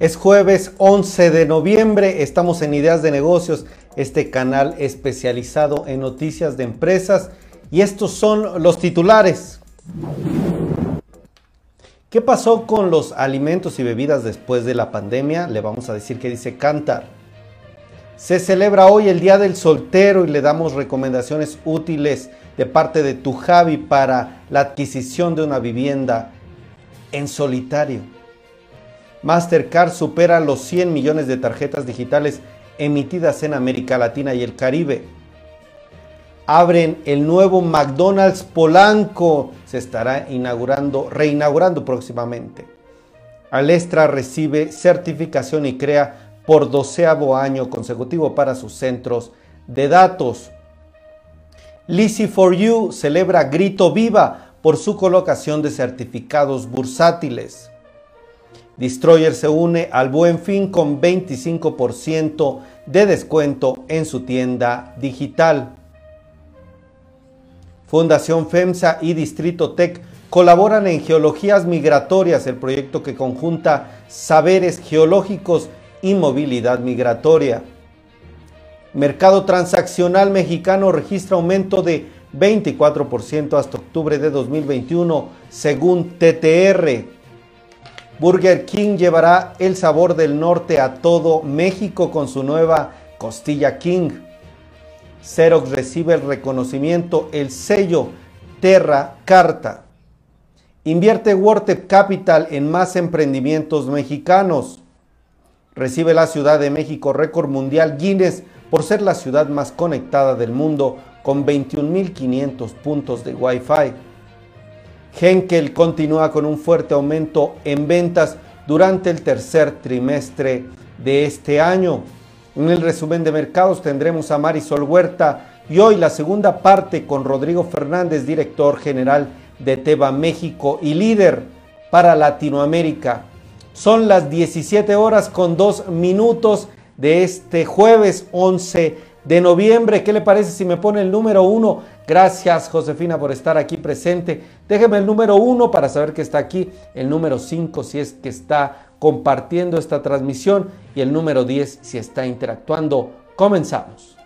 Es jueves 11 de noviembre, estamos en Ideas de Negocios, este canal especializado en noticias de empresas y estos son los titulares. ¿Qué pasó con los alimentos y bebidas después de la pandemia? Le vamos a decir que dice Cantar. Se celebra hoy el Día del Soltero y le damos recomendaciones útiles de parte de tu Javi para la adquisición de una vivienda en solitario. Mastercard supera los 100 millones de tarjetas digitales emitidas en América Latina y el Caribe. Abren el nuevo McDonald's Polanco. Se estará inaugurando, reinaugurando próximamente. Alestra recibe certificación y crea por doceavo año consecutivo para sus centros de datos. Lizzy for You celebra Grito Viva por su colocación de certificados bursátiles. Destroyer se une al Buen Fin con 25% de descuento en su tienda digital. Fundación FEMSA y Distrito Tech colaboran en Geologías Migratorias, el proyecto que conjunta saberes geológicos y movilidad migratoria. Mercado transaccional mexicano registra aumento de 24% hasta octubre de 2021, según TTR. Burger King llevará el sabor del norte a todo México con su nueva costilla King. Xerox recibe el reconocimiento, el sello Terra Carta. Invierte Wortep Capital en más emprendimientos mexicanos. Recibe la Ciudad de México récord mundial Guinness por ser la ciudad más conectada del mundo con 21.500 puntos de Wi-Fi. Henkel continúa con un fuerte aumento en ventas durante el tercer trimestre de este año. En el resumen de mercados tendremos a Marisol Huerta y hoy la segunda parte con Rodrigo Fernández, director general de Teba México y líder para Latinoamérica. Son las 17 horas con 2 minutos de este jueves 11 de noviembre. ¿Qué le parece si me pone el número uno? Gracias Josefina por estar aquí presente. Déjeme el número uno para saber que está aquí. El número cinco si es que está compartiendo esta transmisión. Y el número 10 si está interactuando. Comenzamos.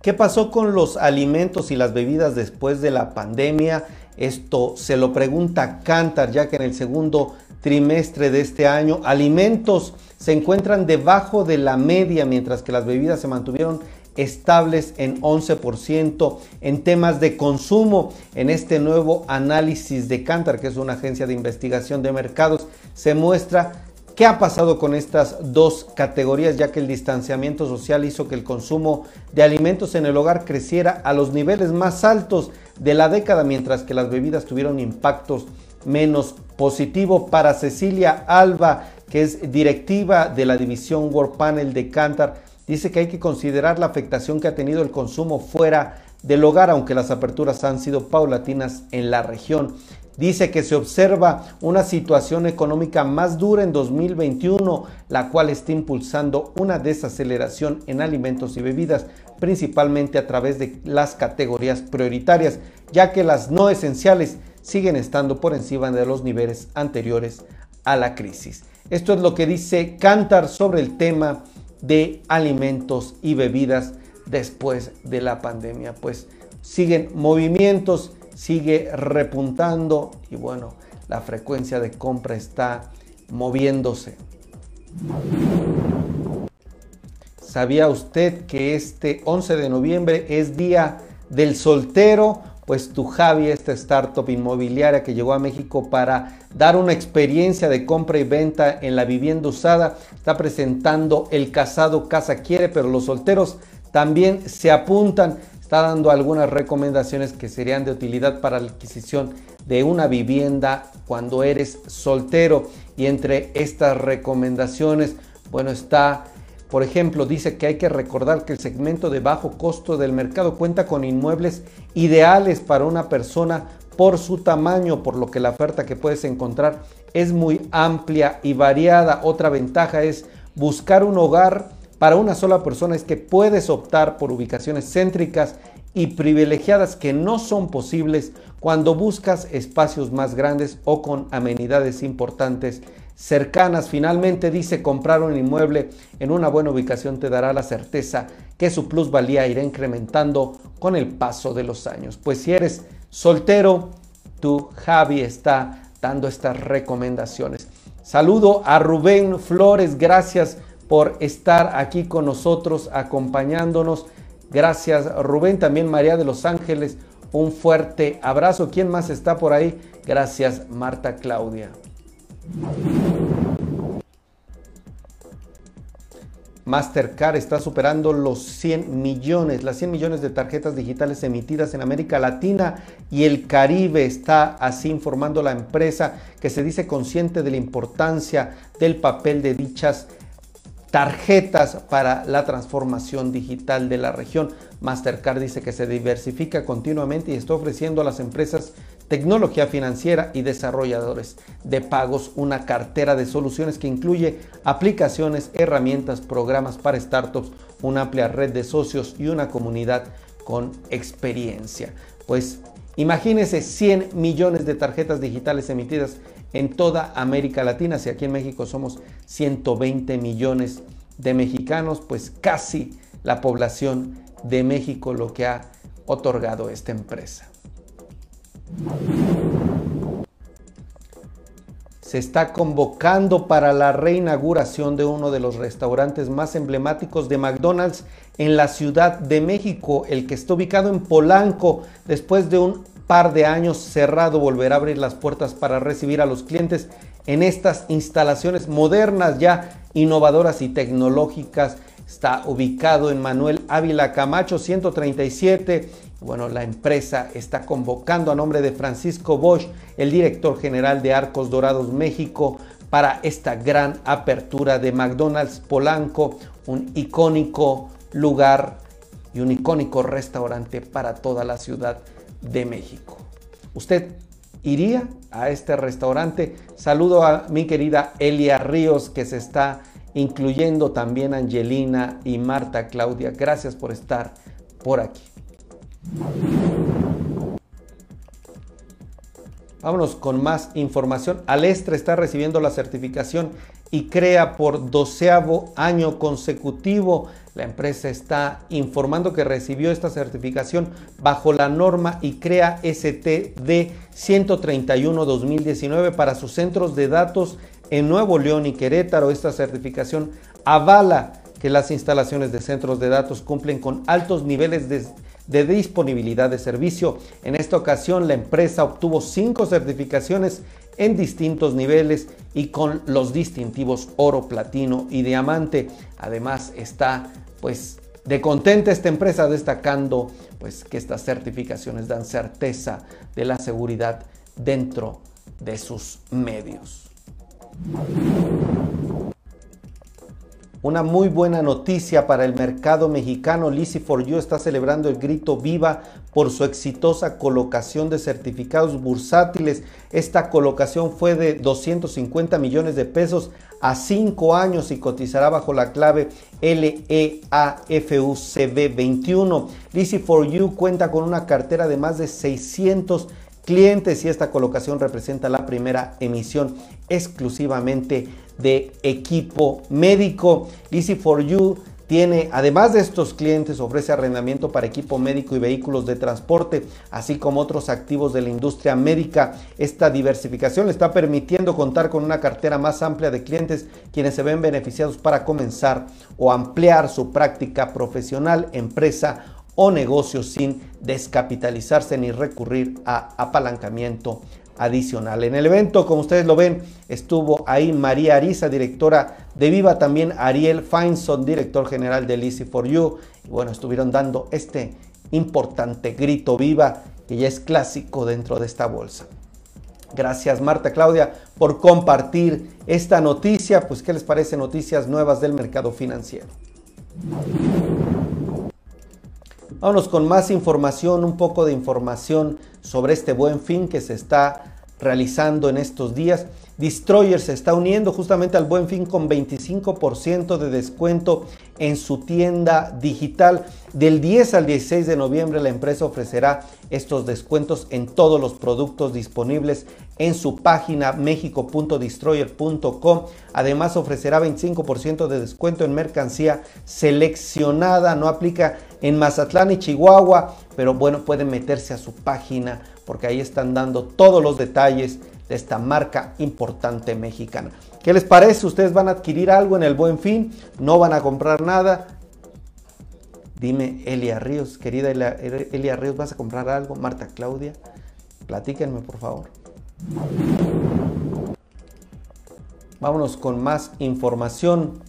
¿Qué pasó con los alimentos y las bebidas después de la pandemia? Esto se lo pregunta Cantar, ya que en el segundo trimestre de este año alimentos se encuentran debajo de la media, mientras que las bebidas se mantuvieron estables en 11% en temas de consumo. En este nuevo análisis de Cantar, que es una agencia de investigación de mercados, se muestra ¿Qué ha pasado con estas dos categorías? Ya que el distanciamiento social hizo que el consumo de alimentos en el hogar creciera a los niveles más altos de la década, mientras que las bebidas tuvieron impactos menos positivos. Para Cecilia Alba, que es directiva de la división World Panel de Cantar, dice que hay que considerar la afectación que ha tenido el consumo fuera del hogar, aunque las aperturas han sido paulatinas en la región. Dice que se observa una situación económica más dura en 2021, la cual está impulsando una desaceleración en alimentos y bebidas, principalmente a través de las categorías prioritarias, ya que las no esenciales siguen estando por encima de los niveles anteriores a la crisis. Esto es lo que dice Cantar sobre el tema de alimentos y bebidas después de la pandemia. Pues siguen movimientos sigue repuntando y bueno, la frecuencia de compra está moviéndose. ¿Sabía usted que este 11 de noviembre es día del soltero? Pues tu Javi, esta startup inmobiliaria que llegó a México para dar una experiencia de compra y venta en la vivienda usada, está presentando el casado casa quiere, pero los solteros también se apuntan está dando algunas recomendaciones que serían de utilidad para la adquisición de una vivienda cuando eres soltero. Y entre estas recomendaciones, bueno, está, por ejemplo, dice que hay que recordar que el segmento de bajo costo del mercado cuenta con inmuebles ideales para una persona por su tamaño, por lo que la oferta que puedes encontrar es muy amplia y variada. Otra ventaja es buscar un hogar para una sola persona es que puedes optar por ubicaciones céntricas y privilegiadas que no son posibles cuando buscas espacios más grandes o con amenidades importantes cercanas. Finalmente dice comprar un inmueble en una buena ubicación te dará la certeza que su plusvalía irá incrementando con el paso de los años. Pues si eres soltero, tu Javi está dando estas recomendaciones. Saludo a Rubén Flores, gracias por estar aquí con nosotros acompañándonos. Gracias Rubén, también María de los Ángeles, un fuerte abrazo. ¿Quién más está por ahí? Gracias Marta Claudia. Mastercard está superando los 100 millones, las 100 millones de tarjetas digitales emitidas en América Latina y el Caribe. Está así informando la empresa que se dice consciente de la importancia del papel de dichas tarjetas para la transformación digital de la región. Mastercard dice que se diversifica continuamente y está ofreciendo a las empresas tecnología financiera y desarrolladores de pagos una cartera de soluciones que incluye aplicaciones, herramientas, programas para startups, una amplia red de socios y una comunidad con experiencia. Pues imagínense 100 millones de tarjetas digitales emitidas en toda América Latina. Si aquí en México somos 120 millones de mexicanos, pues casi la población de México lo que ha otorgado esta empresa. Se está convocando para la reinauguración de uno de los restaurantes más emblemáticos de McDonald's en la Ciudad de México, el que está ubicado en Polanco. Después de un par de años cerrado, volverá a abrir las puertas para recibir a los clientes en estas instalaciones modernas, ya innovadoras y tecnológicas. Está ubicado en Manuel Ávila Camacho 137 bueno, la empresa está convocando a nombre de Francisco Bosch, el director general de Arcos Dorados México, para esta gran apertura de McDonald's Polanco, un icónico lugar y un icónico restaurante para toda la Ciudad de México. ¿Usted iría a este restaurante? Saludo a mi querida Elia Ríos que se está incluyendo también Angelina y Marta Claudia. Gracias por estar por aquí. Vámonos con más información. Alestra está recibiendo la certificación y crea por doceavo año consecutivo. La empresa está informando que recibió esta certificación bajo la norma y crea STD 131-2019 para sus centros de datos en Nuevo León y Querétaro. Esta certificación avala que las instalaciones de centros de datos cumplen con altos niveles de de disponibilidad de servicio. En esta ocasión la empresa obtuvo cinco certificaciones en distintos niveles y con los distintivos oro, platino y diamante. Además está pues de contenta esta empresa destacando pues que estas certificaciones dan certeza de la seguridad dentro de sus medios. Una muy buena noticia para el mercado mexicano. Lisi for You está celebrando el grito viva por su exitosa colocación de certificados bursátiles. Esta colocación fue de 250 millones de pesos a 5 años y cotizará bajo la clave LEAFUCB21. Lisi for You cuenta con una cartera de más de 600 clientes y esta colocación representa la primera emisión exclusivamente de equipo médico. Easy for You tiene, además de estos clientes, ofrece arrendamiento para equipo médico y vehículos de transporte, así como otros activos de la industria médica. Esta diversificación le está permitiendo contar con una cartera más amplia de clientes quienes se ven beneficiados para comenzar o ampliar su práctica profesional, empresa o negocio sin descapitalizarse ni recurrir a apalancamiento adicional. En el evento, como ustedes lo ven, estuvo ahí María Ariza, directora de Viva, también Ariel Feinson, director general de Easy for You. Y bueno, estuvieron dando este importante grito viva que ya es clásico dentro de esta bolsa. Gracias Marta Claudia por compartir esta noticia. Pues, ¿qué les parece? Noticias nuevas del mercado financiero. Vámonos con más información, un poco de información sobre este buen fin que se está realizando en estos días. Destroyer se está uniendo justamente al buen fin con 25% de descuento en su tienda digital. Del 10 al 16 de noviembre la empresa ofrecerá estos descuentos en todos los productos disponibles en su página mexico.destroyer.com. Además ofrecerá 25% de descuento en mercancía seleccionada. No aplica en Mazatlán y Chihuahua, pero bueno, pueden meterse a su página porque ahí están dando todos los detalles de esta marca importante mexicana. ¿Qué les parece? ¿Ustedes van a adquirir algo en el buen fin? ¿No van a comprar nada? Dime, Elia Ríos, querida Elia, Ríos, ¿vas a comprar algo? Marta Claudia, platíquenme por favor. Vámonos con más información.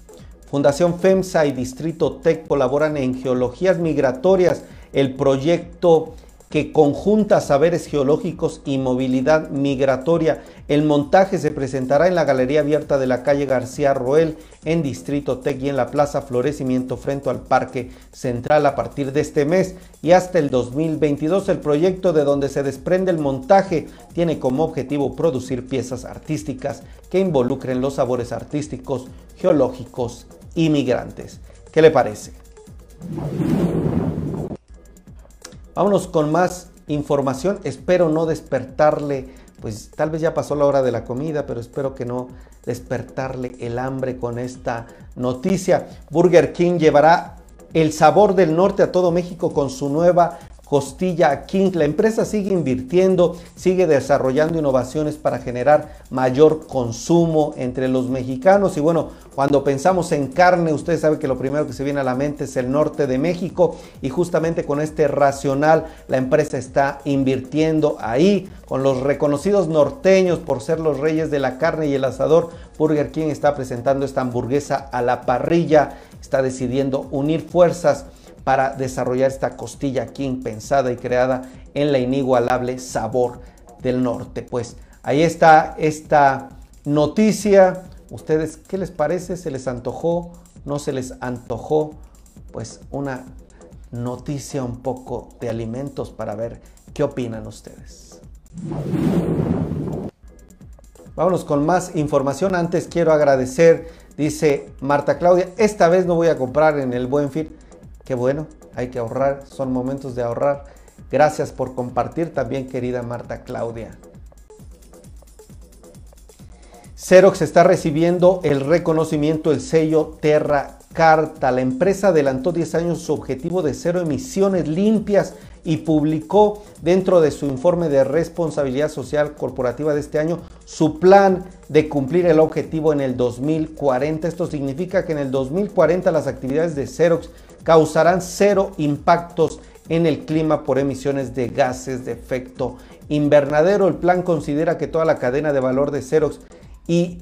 Fundación FEMSA y Distrito TEC colaboran en geologías migratorias. El proyecto que conjunta saberes geológicos y movilidad migratoria. El montaje se presentará en la Galería Abierta de la calle García Roel en Distrito Tec y en la Plaza Florecimiento frente al Parque Central a partir de este mes y hasta el 2022. El proyecto de donde se desprende el montaje tiene como objetivo producir piezas artísticas que involucren los sabores artísticos, geológicos y migrantes. ¿Qué le parece? Vámonos con más información. Espero no despertarle, pues tal vez ya pasó la hora de la comida, pero espero que no despertarle el hambre con esta noticia. Burger King llevará el sabor del norte a todo México con su nueva Costilla King. La empresa sigue invirtiendo, sigue desarrollando innovaciones para generar mayor consumo entre los mexicanos. Y bueno, cuando pensamos en carne, usted sabe que lo primero que se viene a la mente es el norte de México. Y justamente con este racional, la empresa está invirtiendo ahí con los reconocidos norteños por ser los reyes de la carne y el asador. Burger King está presentando esta hamburguesa a la parrilla, está decidiendo unir fuerzas para desarrollar esta costilla King pensada y creada en la inigualable sabor del norte. Pues ahí está esta noticia. ¿Ustedes qué les parece? ¿Se les antojó? ¿No se les antojó? Pues una noticia un poco de alimentos para ver qué opinan ustedes. Vámonos con más información. Antes quiero agradecer, dice Marta Claudia, esta vez no voy a comprar en el Buen Fin Qué bueno, hay que ahorrar, son momentos de ahorrar. Gracias por compartir también, querida Marta Claudia. Xerox está recibiendo el reconocimiento, el sello Terra Carta. La empresa adelantó 10 años su objetivo de cero emisiones limpias y publicó dentro de su informe de responsabilidad social corporativa de este año su plan de cumplir el objetivo en el 2040. Esto significa que en el 2040 las actividades de Xerox causarán cero impactos en el clima por emisiones de gases de efecto invernadero. El plan considera que toda la cadena de valor de Xerox y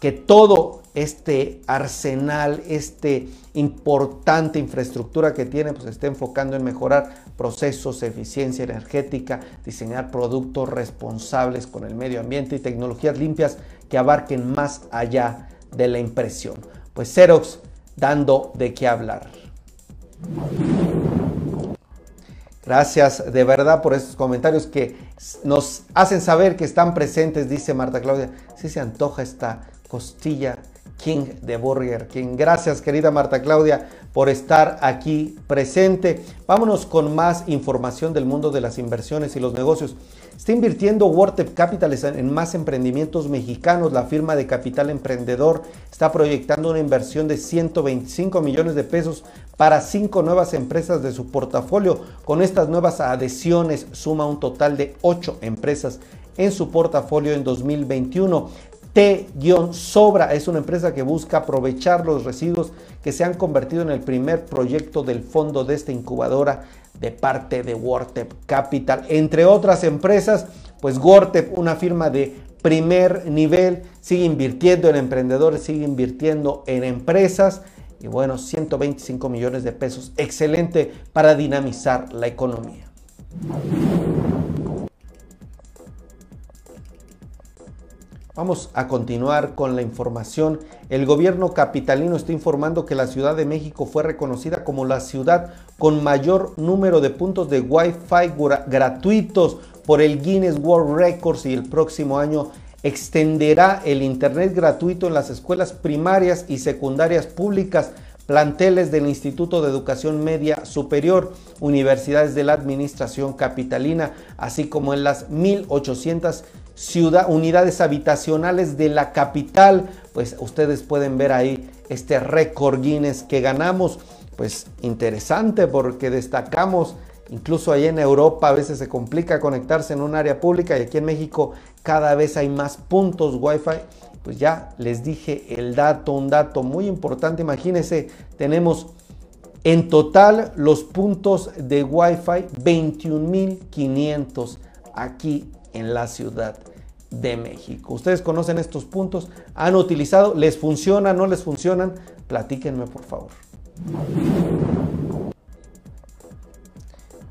que todo este arsenal, este importante infraestructura que tiene, pues está enfocando en mejorar procesos, eficiencia energética, diseñar productos responsables con el medio ambiente y tecnologías limpias que abarquen más allá de la impresión. Pues Xerox dando de qué hablar. Gracias de verdad por estos comentarios que nos hacen saber que están presentes, dice Marta Claudia. Si se antoja esta costilla King de Burger King. Gracias querida Marta Claudia por estar aquí presente. Vámonos con más información del mundo de las inversiones y los negocios. Está invirtiendo Wortep Capital en más emprendimientos mexicanos. La firma de capital emprendedor está proyectando una inversión de 125 millones de pesos para cinco nuevas empresas de su portafolio. Con estas nuevas adhesiones suma un total de ocho empresas en su portafolio en 2021. T-Sobra es una empresa que busca aprovechar los residuos que se han convertido en el primer proyecto del fondo de esta incubadora de parte de Wortep Capital. Entre otras empresas, pues Wortep, una firma de primer nivel, sigue invirtiendo en emprendedores, sigue invirtiendo en empresas y bueno, 125 millones de pesos, excelente para dinamizar la economía. Vamos a continuar con la información. El gobierno capitalino está informando que la Ciudad de México fue reconocida como la ciudad con mayor número de puntos de Wi-Fi gratuitos por el Guinness World Records y el próximo año extenderá el Internet gratuito en las escuelas primarias y secundarias públicas planteles del Instituto de Educación Media Superior, universidades de la Administración Capitalina, así como en las 1.800 unidades habitacionales de la capital. Pues ustedes pueden ver ahí este récord Guinness que ganamos. Pues interesante porque destacamos Incluso ahí en Europa a veces se complica conectarse en un área pública y aquí en México cada vez hay más puntos Wi-Fi. Pues ya les dije el dato, un dato muy importante. Imagínense, tenemos en total los puntos de Wi-Fi 21.500 aquí en la ciudad de México. ¿Ustedes conocen estos puntos? ¿Han utilizado? ¿Les funciona? ¿No les funcionan? Platíquenme por favor.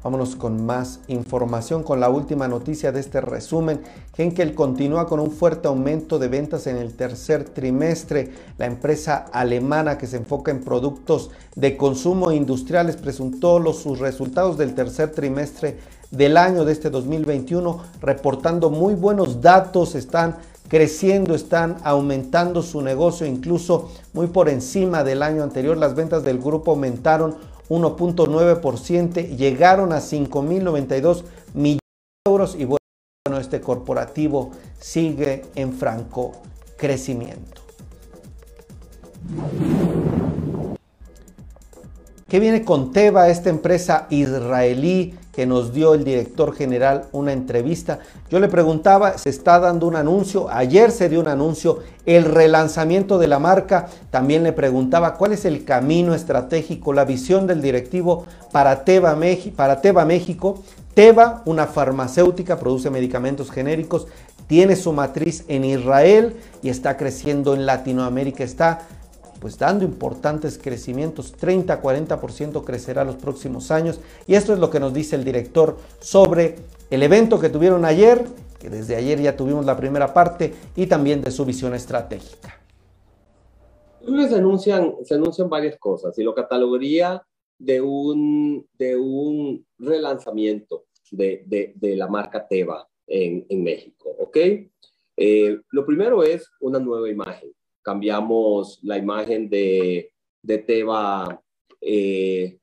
Vámonos con más información, con la última noticia de este resumen. Henkel continúa con un fuerte aumento de ventas en el tercer trimestre. La empresa alemana que se enfoca en productos de consumo industriales presentó los, sus resultados del tercer trimestre del año de este 2021, reportando muy buenos datos. Están creciendo, están aumentando su negocio, incluso muy por encima del año anterior. Las ventas del grupo aumentaron 1.9%, llegaron a 5.092 millones de euros y bueno, este corporativo sigue en franco crecimiento. ¿Qué viene con Teva, esta empresa israelí que nos dio el director general una entrevista. Yo le preguntaba, se está dando un anuncio, ayer se dio un anuncio, el relanzamiento de la marca, también le preguntaba cuál es el camino estratégico, la visión del directivo para Teva, para Teva México. Teva, una farmacéutica, produce medicamentos genéricos, tiene su matriz en Israel y está creciendo en Latinoamérica, está pues dando importantes crecimientos, 30-40% crecerá los próximos años. Y esto es lo que nos dice el director sobre el evento que tuvieron ayer, que desde ayer ya tuvimos la primera parte, y también de su visión estratégica. Se anuncian, se anuncian varias cosas y lo catalogaría de un, de un relanzamiento de, de, la marca Teva en, en México, ¿ok? Eh, lo primero es una nueva imagen cambiamos la imagen de, de Teva, eh,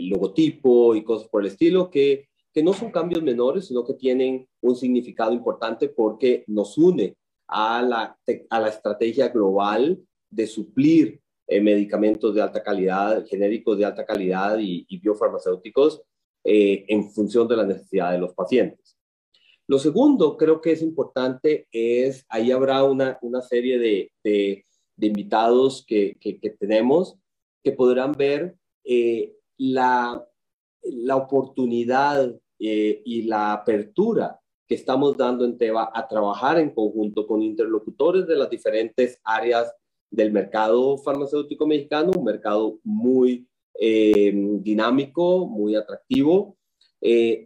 logotipo y cosas por el estilo, que, que no son cambios menores, sino que tienen un significado importante porque nos une a la, a la estrategia global de suplir eh, medicamentos de alta calidad, genéricos de alta calidad y, biofarmacéuticos eh, en función de la necesidad de los pacientes. Lo segundo, creo que es importante, es ahí habrá una, una serie de, de, invitados que, que, tenemos que podrán ver eh, la, la, oportunidad eh, y la apertura que estamos dando en Teva a trabajar en conjunto con interlocutores de las diferentes áreas del mercado farmacéutico mexicano, un mercado muy eh, dinámico, muy atractivo,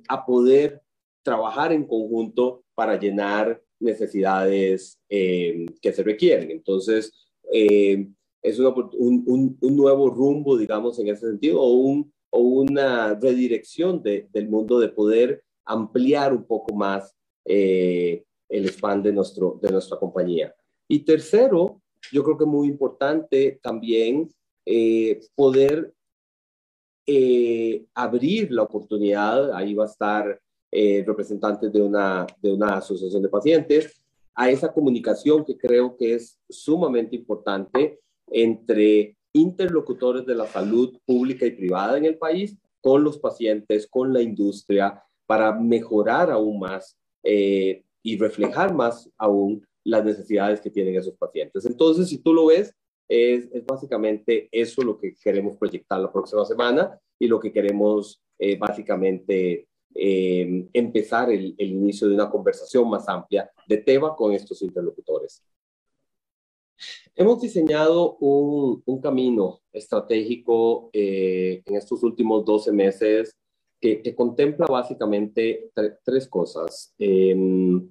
a poder trabajar en conjunto para llenar necesidades eh, que se requieren. Entonces, eh, es un, nuevo rumbo, digamos, en ese sentido, o, un, o una redirección del mundo de poder ampliar un poco más eh, el span de, nuestro, de nuestra compañía. Y tercero, yo creo que muy importante también poder abrir la oportunidad, ahí va a estar eh, representantes de una, de una asociación de pacientes, a esa comunicación que creo que es sumamente importante entre interlocutores de la salud pública y privada en el país con los pacientes, con la industria, para mejorar aún más eh, y reflejar más aún las necesidades que tienen esos pacientes. Entonces, si tú lo ves, es, básicamente eso lo que queremos proyectar la próxima semana y lo que queremos eh, básicamente eh, empezar el, inicio de una conversación más amplia de tema con estos interlocutores. Hemos diseñado un, camino estratégico eh, en estos últimos 12 meses que, contempla básicamente tres cosas. Em,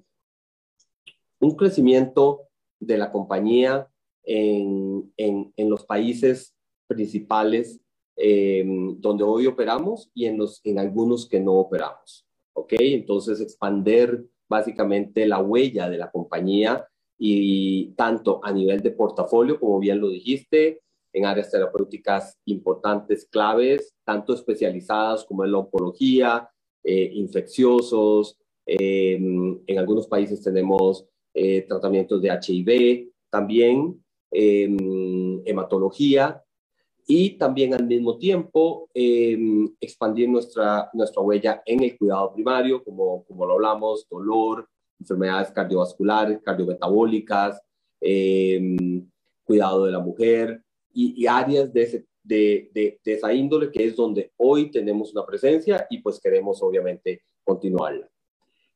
un crecimiento de la compañía en, en los países principales eh, donde hoy operamos y en, los, en algunos que no operamos. ¿Ok? Entonces, expander básicamente la huella de la compañía y tanto a nivel de portafolio, como bien lo dijiste, en áreas terapéuticas importantes, claves, tanto especializadas como en la oncología, eh, infecciosos. en algunos países tenemos eh, tratamientos de HIV, también hematología y también al mismo tiempo expandir nuestra, nuestra huella en el cuidado primario, como, como lo hablamos, dolor, enfermedades cardiovasculares, cardiometabólicas, cuidado de la mujer y, áreas de, de, de, esa índole que es donde hoy tenemos una presencia y pues queremos obviamente continuarla.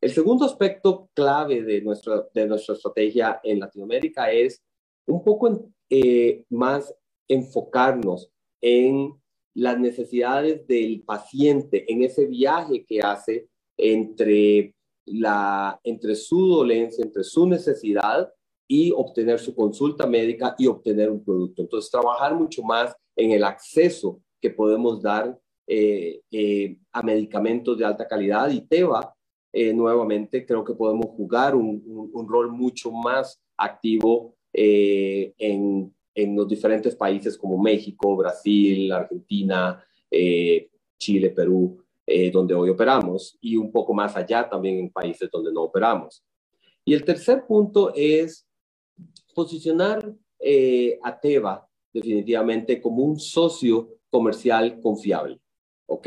El segundo aspecto clave de nuestra, de nuestra estrategia en Latinoamérica es un poco eh, más enfocarnos en las necesidades del paciente, en ese viaje que hace entre, la, entre su dolencia, entre su necesidad y obtener su consulta médica y obtener un producto. Entonces, trabajar mucho más en el acceso que podemos dar eh, eh, a medicamentos de alta calidad y TEVA, eh, nuevamente creo que podemos jugar un, un, rol mucho más activo en, en, los diferentes países como México, Brasil, Argentina, Chile, Perú, donde hoy operamos, y un poco más allá también en países donde no operamos. Y el tercer punto es posicionar eh, a Teva definitivamente como un socio comercial confiable, ¿ok?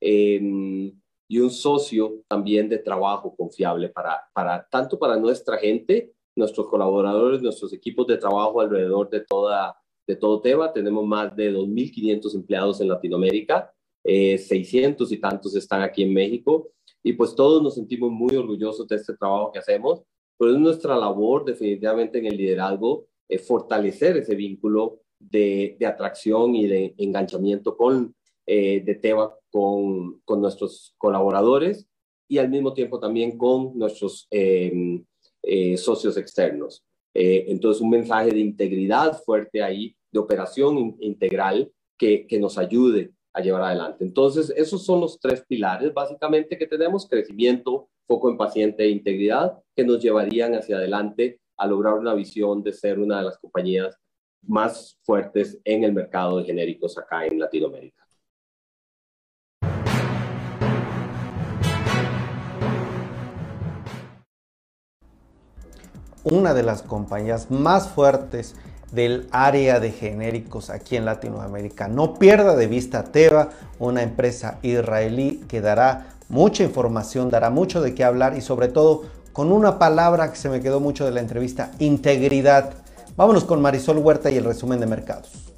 Em, y un socio también de trabajo confiable para, para, tanto para nuestra gente, nuestros colaboradores, nuestros equipos de trabajo alrededor de, toda, de todo Teva. Tenemos más de 2.500 empleados en Latinoamérica, 600 eh, y tantos están aquí en México, y pues todos nos sentimos muy orgullosos de este trabajo que hacemos. Pero es nuestra labor definitivamente en el liderazgo eh, fortalecer ese vínculo de, de, atracción y de enganchamiento con, eh, de Teva con, con, nuestros colaboradores. Y al mismo tiempo también con nuestros em, eh, socios externos. entonces, un mensaje de integridad fuerte ahí, de operación integral que, que nos ayude a llevar adelante. Entonces, esos son los tres pilares básicamente que tenemos, crecimiento, foco en paciente e integridad, que nos llevarían hacia adelante a lograr una visión de ser una de las compañías más fuertes en el mercado de genéricos acá en Latinoamérica. Una de las compañías más fuertes del área de genéricos aquí en Latinoamérica. No pierda de vista Teva, una empresa israelí que dará mucha información, dará mucho de qué hablar y sobre todo con una palabra que se me quedó mucho de la entrevista, integridad. Vámonos con Marisol Huerta y el resumen de mercados.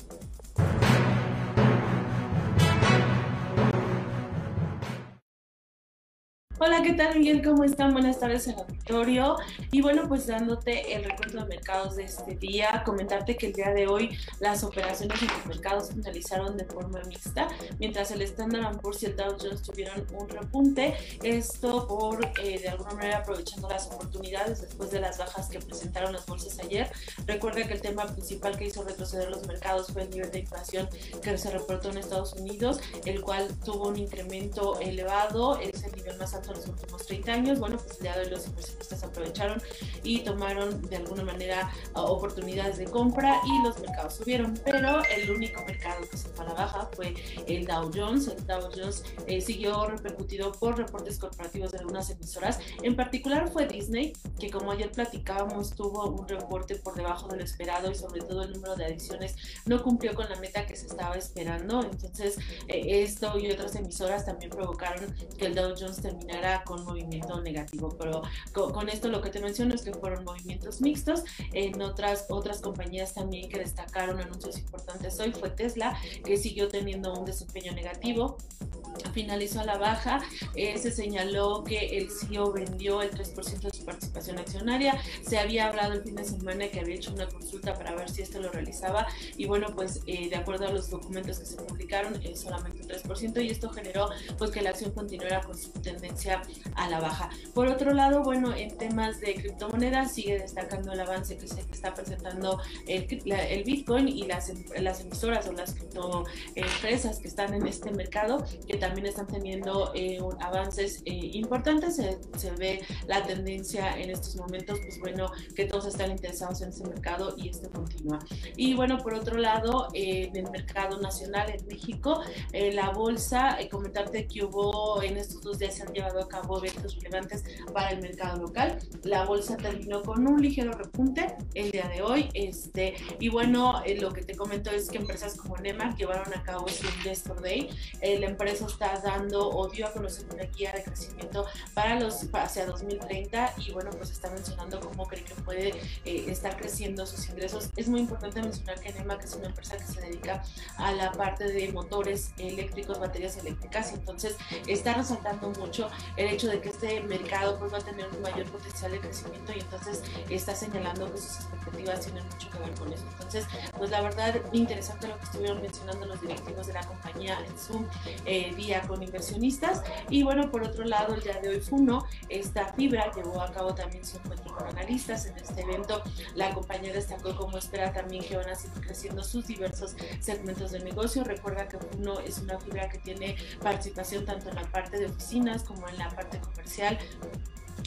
Hola, ¿qué tal Miguel? ¿Cómo están? Buenas tardes el auditorio. Y bueno, pues dándote el recuento de mercados de este día, comentarte que el día de hoy las operaciones en los mercados finalizaron de forma mixta, mientras el Standard Poor's y el Dow Jones tuvieron un repunte, esto por eh, de alguna manera aprovechando las oportunidades después de las bajas que presentaron las bolsas ayer. Recuerda que el tema principal que hizo retroceder los mercados fue el nivel de inflación que se reportó en Estados Unidos, el cual tuvo un incremento elevado, es el nivel más alto los últimos 30 años, bueno, pues hoy los inversionistas aprovecharon y tomaron de alguna manera oportunidades de compra y los mercados subieron, pero el único mercado que se fue a la baja fue el Dow Jones. El Dow Jones eh, siguió repercutido por reportes corporativos de algunas emisoras, en particular fue Disney, que como ayer platicábamos tuvo un reporte por debajo de lo esperado y sobre todo el número de adiciones no cumplió con la meta que se estaba esperando, entonces eh, esto y otras emisoras también provocaron que el Dow Jones terminara con movimiento negativo, pero con, esto lo que te menciono es que fueron movimientos mixtos. En otras, otras compañías también que destacaron anuncios importantes hoy fue Tesla, que siguió teniendo un desempeño negativo finalizó a la baja. Eh, se señaló que el CEO vendió el 3% de su participación accionaria. Se había hablado el fin de semana que había hecho una consulta para ver si esto lo realizaba. Y bueno, pues eh, de acuerdo a los documentos que se publicaron, es solamente un 3%. Y esto generó pues que la acción continuara con su tendencia a la baja. Por otro lado, bueno, en temas de criptomonedas sigue destacando el avance que se está presentando el, el Bitcoin y las, las emisoras o las criptoempresas que están en este mercado, que también están teniendo avances importantes. Se, se, ve la tendencia en estos momentos, pues bueno, que todos están interesados en ese mercado y este continúa. Y bueno, por otro lado, en el mercado nacional en México, la bolsa, comentarte que hubo en estos dos días se han llevado a cabo eventos relevantes para el mercado local. La bolsa terminó con un ligero repunte el día de hoy. Este, y bueno, eh, lo que te comento es que empresas como Nemak llevaron a cabo su Investor Day. Eh, la empresa está dando o dio a conocer una guía de crecimiento para los hacia 2030 y bueno, pues está mencionando cómo cree que puede eh, estar creciendo sus ingresos. Es muy importante mencionar que Nemak es una empresa que se dedica a la parte de motores eléctricos, baterías eléctricas y entonces está resaltando mucho el hecho de que este mercado pues va a tener un mayor potencial de crecimiento y entonces está señalando que sus expectativas tienen mucho que ver con eso. Entonces, pues la verdad, interesante lo que estuvieron mencionando los directivos de la compañía en su eh, día con inversionistas. Y bueno, por otro lado, el día de hoy Funo, esta fibra llevó a cabo también su encuentro con analistas. En este evento, la compañía destacó cómo espera también que van a seguir creciendo sus diversos segmentos de negocio. Recuerda que Funo es una fibra que tiene participación tanto en la parte de oficinas como en la parte comercial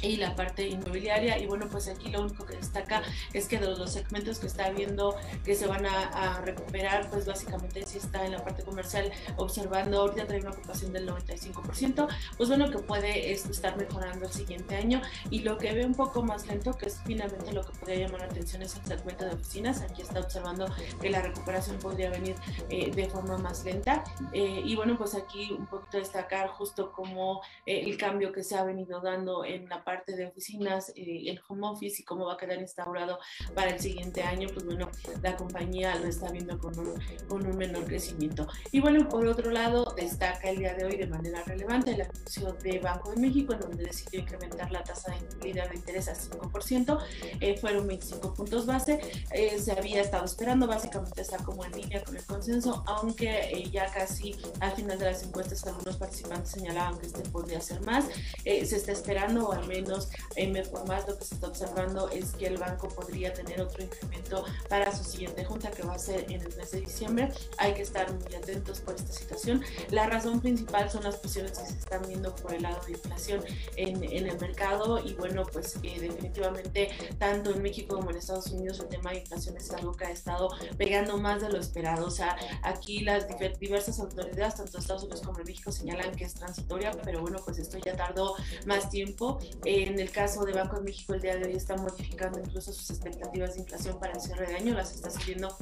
y la parte inmobiliaria. Y bueno pues aquí lo único que destaca es que de los segmentos que está viendo que se van a, recuperar pues básicamente si está en la parte comercial observando ahorita trae una ocupación del 95% pues bueno que puede estar mejorando el siguiente año. Y lo que ve un poco más lento que es finalmente lo que podría llamar la atención es el segmento de oficinas. Aquí está observando que la recuperación podría venir eh, de forma más lenta. Eh, y bueno pues aquí un poquito destacar justo como eh, el cambio que se ha venido dando en la parte de oficinas, eh, el home office y cómo va a quedar instaurado para el siguiente año, pues bueno, la compañía lo está viendo con un, con un menor crecimiento. Y bueno, por otro lado, destaca el día de hoy de manera relevante el anuncio de Banco de México, en donde decidió incrementar la tasa de interés a 5%, eh, fueron 25 puntos base, eh, se había estado esperando, básicamente está como en línea con el consenso, aunque ya casi al final de las encuestas algunos participantes señalaban que este podría ser más, se está esperando al menos en más lo que se está observando es que el banco podría tener otro incremento para su siguiente junta que va a ser en el mes de diciembre. Hay que estar muy atentos por esta situación. La razón principal son las presiones que se están viendo por el lado de inflación en, en el mercado y bueno, pues eh, definitivamente tanto en México como en Estados Unidos el tema de inflación es algo que ha estado pegando más de lo esperado. O sea, aquí las diversas autoridades, tanto Estados Unidos como en México, señalan que es transitoria, pero bueno, pues esto ya tardó más tiempo en el caso de Banco de México, el día de hoy está modificando incluso sus expectativas de inflación para el cierre de año, las está subiendo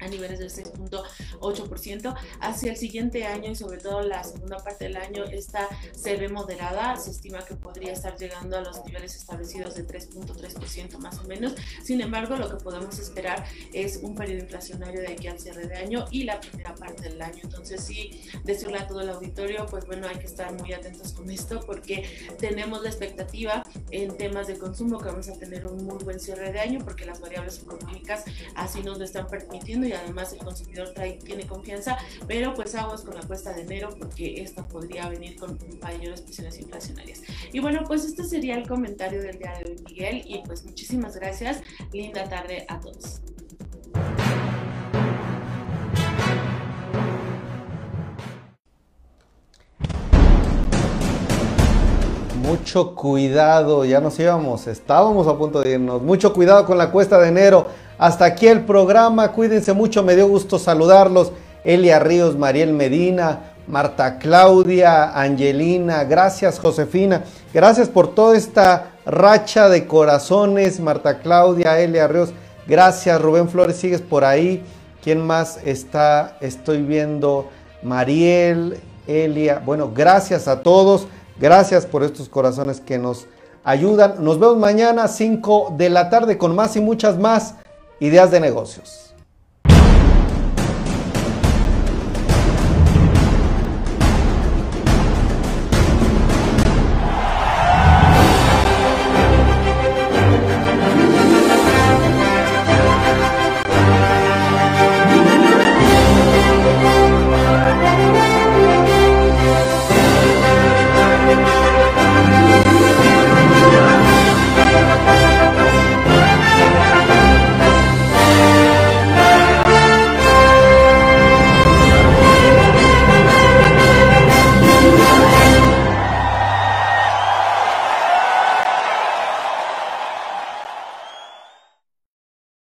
a niveles del 6.8%. Hacia el siguiente año y sobre todo la segunda parte del año, esta se ve moderada, se estima que podría estar llegando a los niveles establecidos de 3.3% más o menos. Sin embargo, lo que podemos esperar es un periodo inflacionario de aquí al cierre de año y la primera parte del año. Entonces, sí, decirle a todo el auditorio, pues bueno, hay que estar muy atentos con esto porque tenemos la expectativa en temas de consumo que vamos a tener un muy buen cierre de año porque las variables económicas así nos lo están permitiendo y además el consumidor tiene confianza, pero pues aguas con la cuesta de enero porque esto podría venir con mayores presiones inflacionarias. Y bueno, pues este sería el comentario del día de hoy, Miguel, y pues muchísimas gracias. Linda tarde a todos. Mucho cuidado, ya nos íbamos, estábamos a punto de irnos. Mucho cuidado con la cuesta de enero. Hasta aquí el programa, cuídense mucho, me dio gusto saludarlos. Elia Ríos, Mariel Medina, Marta Claudia, Angelina, gracias Josefina, gracias por toda esta racha de corazones, Marta Claudia, Elia Ríos, gracias Rubén Flores, sigues por ahí. ¿Quién más está? Estoy viendo Mariel, Elia, bueno, gracias a todos. Gracias por estos corazones que nos ayudan. Nos vemos mañana 5 de la tarde con más y muchas más ideas de negocios.